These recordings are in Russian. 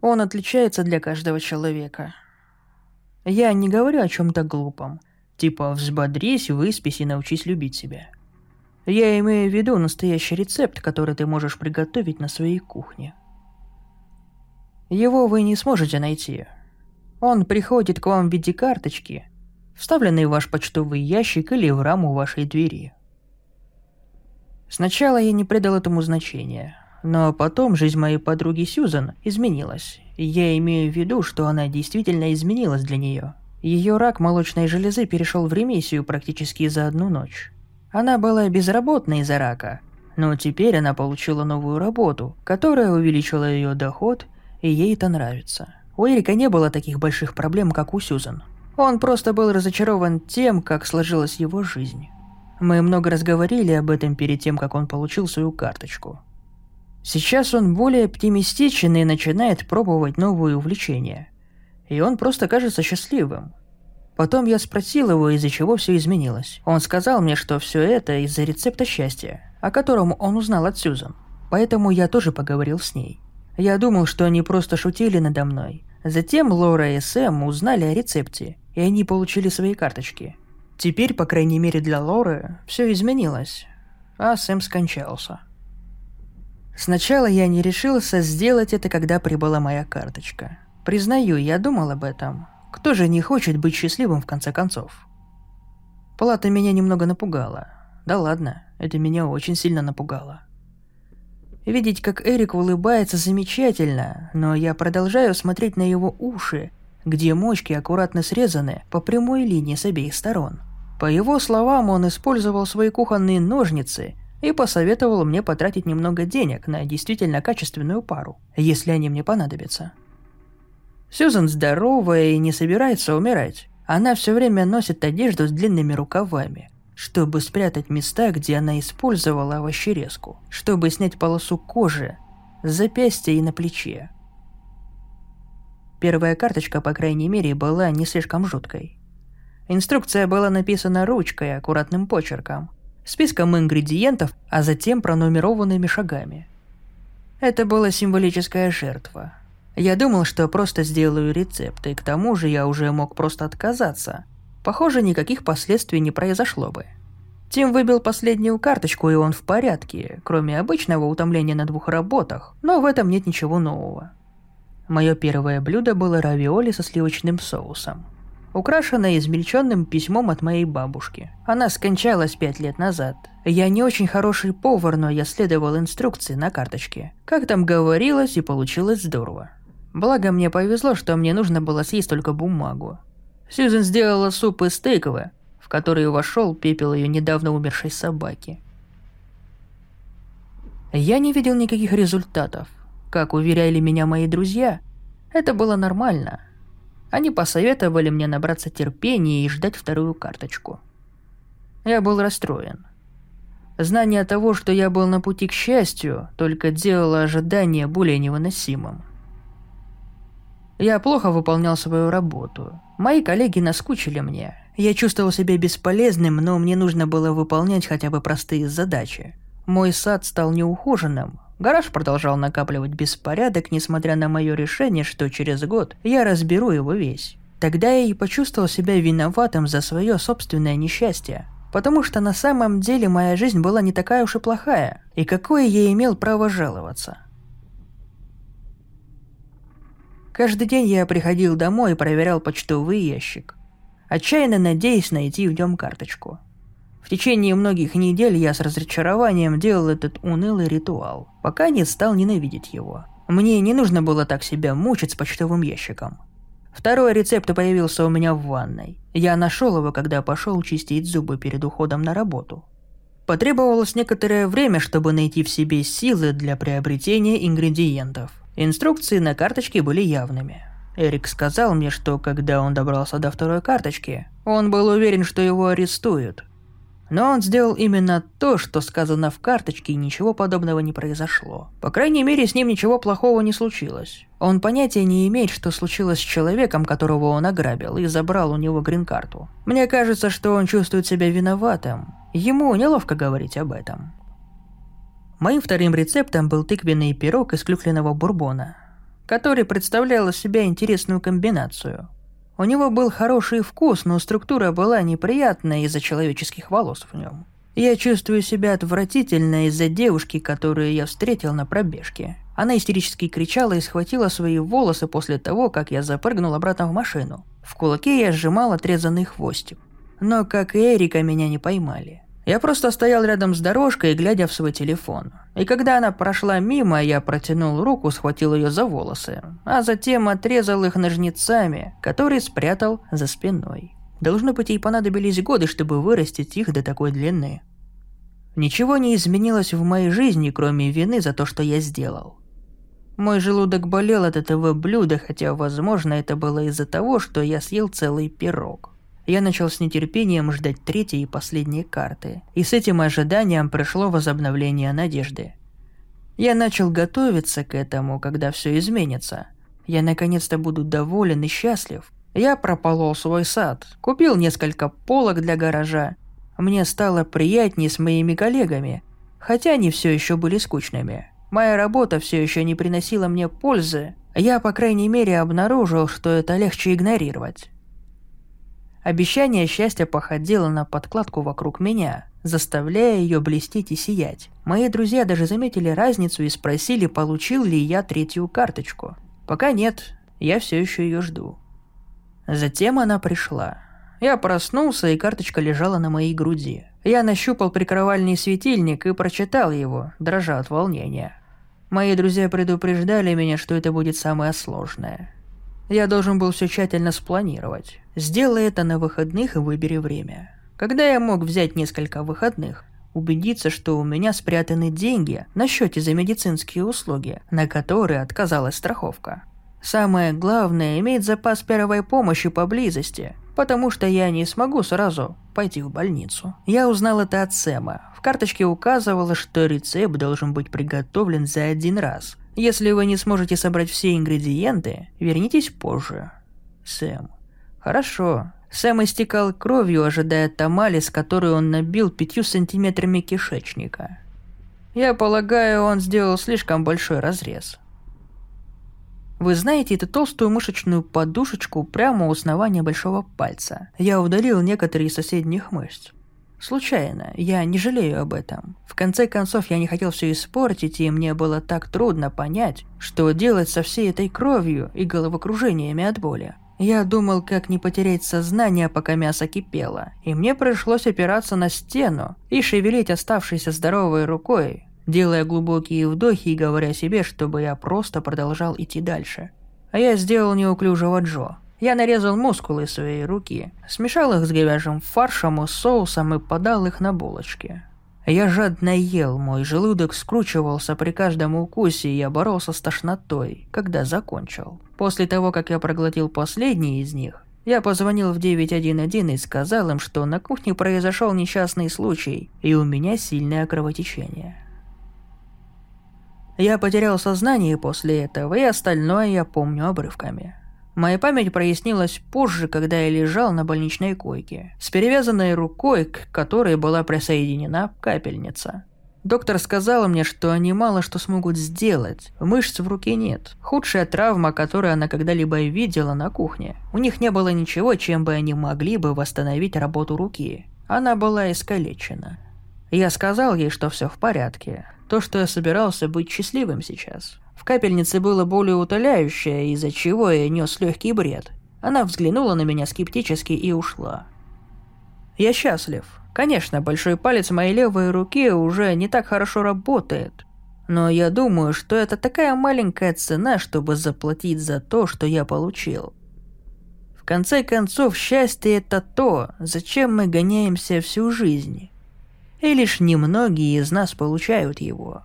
Он отличается для каждого человека. Я не говорю о чем-то глупом, типа «взбодрись, выспись и научись любить себя». Я имею в виду настоящий рецепт, который ты можешь приготовить на своей кухне. Его вы не сможете найти. Он приходит к вам в виде карточки, вставленной в ваш почтовый ящик или в раму вашей двери. Сначала я не придал этому значения, но потом жизнь моей подруги Сьюзан изменилась. Я имею в виду, что она действительно изменилась для нее. Ее рак молочной железы перешел в ремиссию практически за одну ночь. Она была безработной из-за рака, но теперь она получила новую работу, которая увеличила ее доход, и ей это нравится. У Эрика не было таких больших проблем, как у Сьюзан. Он просто был разочарован тем, как сложилась его жизнь. Мы много раз говорили об этом перед тем, как он получил свою карточку. Сейчас он более оптимистичен и начинает пробовать новые увлечения. И он просто кажется счастливым. Потом я спросил его, из-за чего все изменилось. Он сказал мне, что все это из-за рецепта счастья, о котором он узнал от Сьюзан. Поэтому я тоже поговорил с ней. Я думал, что они просто шутили надо мной. Затем Лора и Сэм узнали о рецепте, и они получили свои карточки. Теперь, по крайней мере для Лоры, все изменилось, а Сэм скончался. Сначала я не решился сделать это, когда прибыла моя карточка. Признаю, я думал об этом, кто же не хочет быть счастливым в конце концов? Плата меня немного напугала. Да ладно, это меня очень сильно напугало. Видеть, как Эрик улыбается, замечательно, но я продолжаю смотреть на его уши, где мочки аккуратно срезаны по прямой линии с обеих сторон. По его словам, он использовал свои кухонные ножницы и посоветовал мне потратить немного денег на действительно качественную пару, если они мне понадобятся. Сьюзан здоровая и не собирается умирать. Она все время носит одежду с длинными рукавами, чтобы спрятать места, где она использовала овощерезку, чтобы снять полосу кожи с запястья и на плече. Первая карточка, по крайней мере, была не слишком жуткой. Инструкция была написана ручкой, аккуратным почерком, списком ингредиентов, а затем пронумерованными шагами. Это была символическая жертва, я думал, что просто сделаю рецепт, и к тому же я уже мог просто отказаться. Похоже, никаких последствий не произошло бы. Тим выбил последнюю карточку, и он в порядке, кроме обычного утомления на двух работах, но в этом нет ничего нового. Мое первое блюдо было равиоли со сливочным соусом, украшенное измельченным письмом от моей бабушки. Она скончалась пять лет назад. Я не очень хороший повар, но я следовал инструкции на карточке. Как там говорилось, и получилось здорово. Благо мне повезло, что мне нужно было съесть только бумагу. Сьюзен сделала суп из стейкового, в который вошел пепел ее недавно умершей собаки. Я не видел никаких результатов. Как уверяли меня мои друзья, это было нормально. Они посоветовали мне набраться терпения и ждать вторую карточку. Я был расстроен. Знание того, что я был на пути к счастью, только делало ожидание более невыносимым. Я плохо выполнял свою работу. Мои коллеги наскучили мне. Я чувствовал себя бесполезным, но мне нужно было выполнять хотя бы простые задачи. Мой сад стал неухоженным. Гараж продолжал накапливать беспорядок, несмотря на мое решение, что через год я разберу его весь. Тогда я и почувствовал себя виноватым за свое собственное несчастье. Потому что на самом деле моя жизнь была не такая уж и плохая. И какое я имел право жаловаться? Каждый день я приходил домой и проверял почтовый ящик, отчаянно надеясь найти в нем карточку. В течение многих недель я с разочарованием делал этот унылый ритуал, пока не стал ненавидеть его. Мне не нужно было так себя мучить с почтовым ящиком. Второй рецепт появился у меня в ванной. Я нашел его, когда пошел чистить зубы перед уходом на работу. Потребовалось некоторое время, чтобы найти в себе силы для приобретения ингредиентов. Инструкции на карточке были явными. Эрик сказал мне, что когда он добрался до второй карточки, он был уверен, что его арестуют. Но он сделал именно то, что сказано в карточке, и ничего подобного не произошло. По крайней мере, с ним ничего плохого не случилось. Он понятия не имеет, что случилось с человеком, которого он ограбил, и забрал у него грин-карту. Мне кажется, что он чувствует себя виноватым. Ему неловко говорить об этом. Моим вторым рецептом был тыквенный пирог из клюквенного бурбона. который представлял из себя интересную комбинацию. У него был хороший вкус, но структура была неприятная из-за человеческих волос в нем. Я чувствую себя отвратительно из-за девушки, которую я встретил на пробежке. Она истерически кричала и схватила свои волосы после того, как я запрыгнул обратно в машину. В кулаке я сжимал отрезанный хвостик. Но, как и Эрика, меня не поймали. Я просто стоял рядом с дорожкой, глядя в свой телефон. И когда она прошла мимо, я протянул руку, схватил ее за волосы, а затем отрезал их ножницами, которые спрятал за спиной. Должно быть, ей понадобились годы, чтобы вырастить их до такой длины. Ничего не изменилось в моей жизни, кроме вины за то, что я сделал. Мой желудок болел от этого блюда, хотя, возможно, это было из-за того, что я съел целый пирог. Я начал с нетерпением ждать третьей и последней карты, и с этим ожиданием пришло возобновление надежды. Я начал готовиться к этому, когда все изменится. Я наконец-то буду доволен и счастлив. Я прополол свой сад, купил несколько полок для гаража мне стало приятнее с моими коллегами, хотя они все еще были скучными. Моя работа все еще не приносила мне пользы, я, по крайней мере, обнаружил, что это легче игнорировать. Обещание счастья походило на подкладку вокруг меня, заставляя ее блестеть и сиять. Мои друзья даже заметили разницу и спросили, получил ли я третью карточку. Пока нет, я все еще ее жду. Затем она пришла. Я проснулся, и карточка лежала на моей груди. Я нащупал прикровальный светильник и прочитал его, дрожа от волнения. Мои друзья предупреждали меня, что это будет самое сложное. Я должен был все тщательно спланировать. Сделай это на выходных и выбери время. Когда я мог взять несколько выходных, убедиться, что у меня спрятаны деньги на счете за медицинские услуги, на которые отказалась страховка. Самое главное – иметь запас первой помощи поблизости, потому что я не смогу сразу пойти в больницу. Я узнал это от Сэма. В карточке указывало, что рецепт должен быть приготовлен за один раз. Если вы не сможете собрать все ингредиенты, вернитесь позже. Сэм. Хорошо. Сэм истекал кровью, ожидая тамали, с которой он набил пятью сантиметрами кишечника. Я полагаю, он сделал слишком большой разрез. Вы знаете эту толстую мышечную подушечку прямо у основания большого пальца? Я удалил некоторые из соседних мышц. Случайно, я не жалею об этом. В конце концов, я не хотел все испортить, и мне было так трудно понять, что делать со всей этой кровью и головокружениями от боли. Я думал, как не потерять сознание, пока мясо кипело, и мне пришлось опираться на стену и шевелить оставшейся здоровой рукой, делая глубокие вдохи и говоря себе, чтобы я просто продолжал идти дальше. А я сделал неуклюжего Джо. Я нарезал мускулы своей руки, смешал их с говяжьим фаршем и соусом и подал их на булочки. Я жадно ел, мой желудок скручивался при каждом укусе, и я боролся с тошнотой, когда закончил. После того, как я проглотил последний из них, я позвонил в 911 и сказал им, что на кухне произошел несчастный случай, и у меня сильное кровотечение. Я потерял сознание после этого, и остальное я помню обрывками. Моя память прояснилась позже, когда я лежал на больничной койке, с перевязанной рукой, к которой была присоединена капельница. Доктор сказала мне, что они мало что смогут сделать. Мышц в руке нет. Худшая травма, которую она когда-либо видела на кухне. У них не было ничего, чем бы они могли бы восстановить работу руки. Она была искалечена. Я сказал ей, что все в порядке. То, что я собирался быть счастливым сейчас. В капельнице было более утоляющее, из-за чего я нес легкий бред. Она взглянула на меня скептически и ушла. Я счастлив. Конечно, большой палец моей левой руки уже не так хорошо работает. Но я думаю, что это такая маленькая цена, чтобы заплатить за то, что я получил. В конце концов, счастье это то, зачем мы гоняемся всю жизнь и лишь немногие из нас получают его.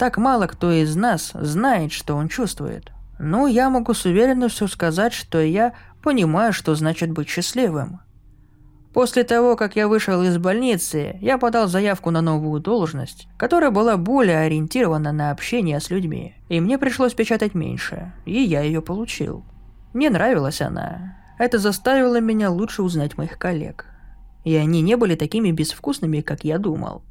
Так мало кто из нас знает, что он чувствует. Но я могу с уверенностью сказать, что я понимаю, что значит быть счастливым. После того, как я вышел из больницы, я подал заявку на новую должность, которая была более ориентирована на общение с людьми, и мне пришлось печатать меньше, и я ее получил. Мне нравилась она. Это заставило меня лучше узнать моих коллег и они не были такими безвкусными, как я думал.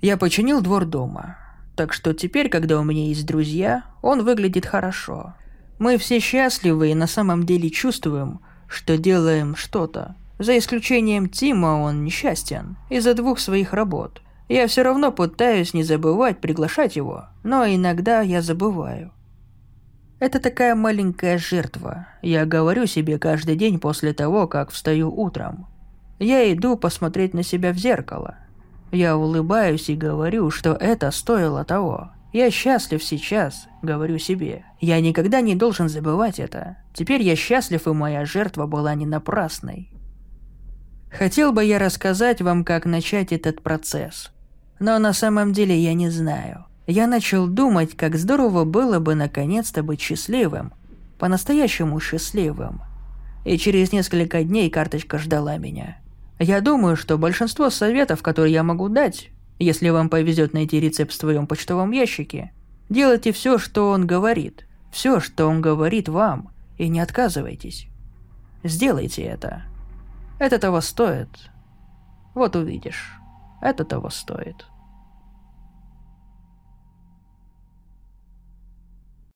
Я починил двор дома. Так что теперь, когда у меня есть друзья, он выглядит хорошо. Мы все счастливы и на самом деле чувствуем, что делаем что-то. За исключением Тима он несчастен из-за двух своих работ. Я все равно пытаюсь не забывать приглашать его, но иногда я забываю. Это такая маленькая жертва. Я говорю себе каждый день после того, как встаю утром. Я иду посмотреть на себя в зеркало. Я улыбаюсь и говорю, что это стоило того. Я счастлив сейчас, говорю себе. Я никогда не должен забывать это. Теперь я счастлив, и моя жертва была не напрасной. Хотел бы я рассказать вам, как начать этот процесс. Но на самом деле я не знаю. Я начал думать, как здорово было бы наконец-то быть счастливым. По-настоящему счастливым. И через несколько дней карточка ждала меня. Я думаю, что большинство советов, которые я могу дать, если вам повезет найти рецепт в своем почтовом ящике, делайте все, что он говорит. Все, что он говорит вам, и не отказывайтесь. Сделайте это. Это того стоит. Вот увидишь. Это того стоит.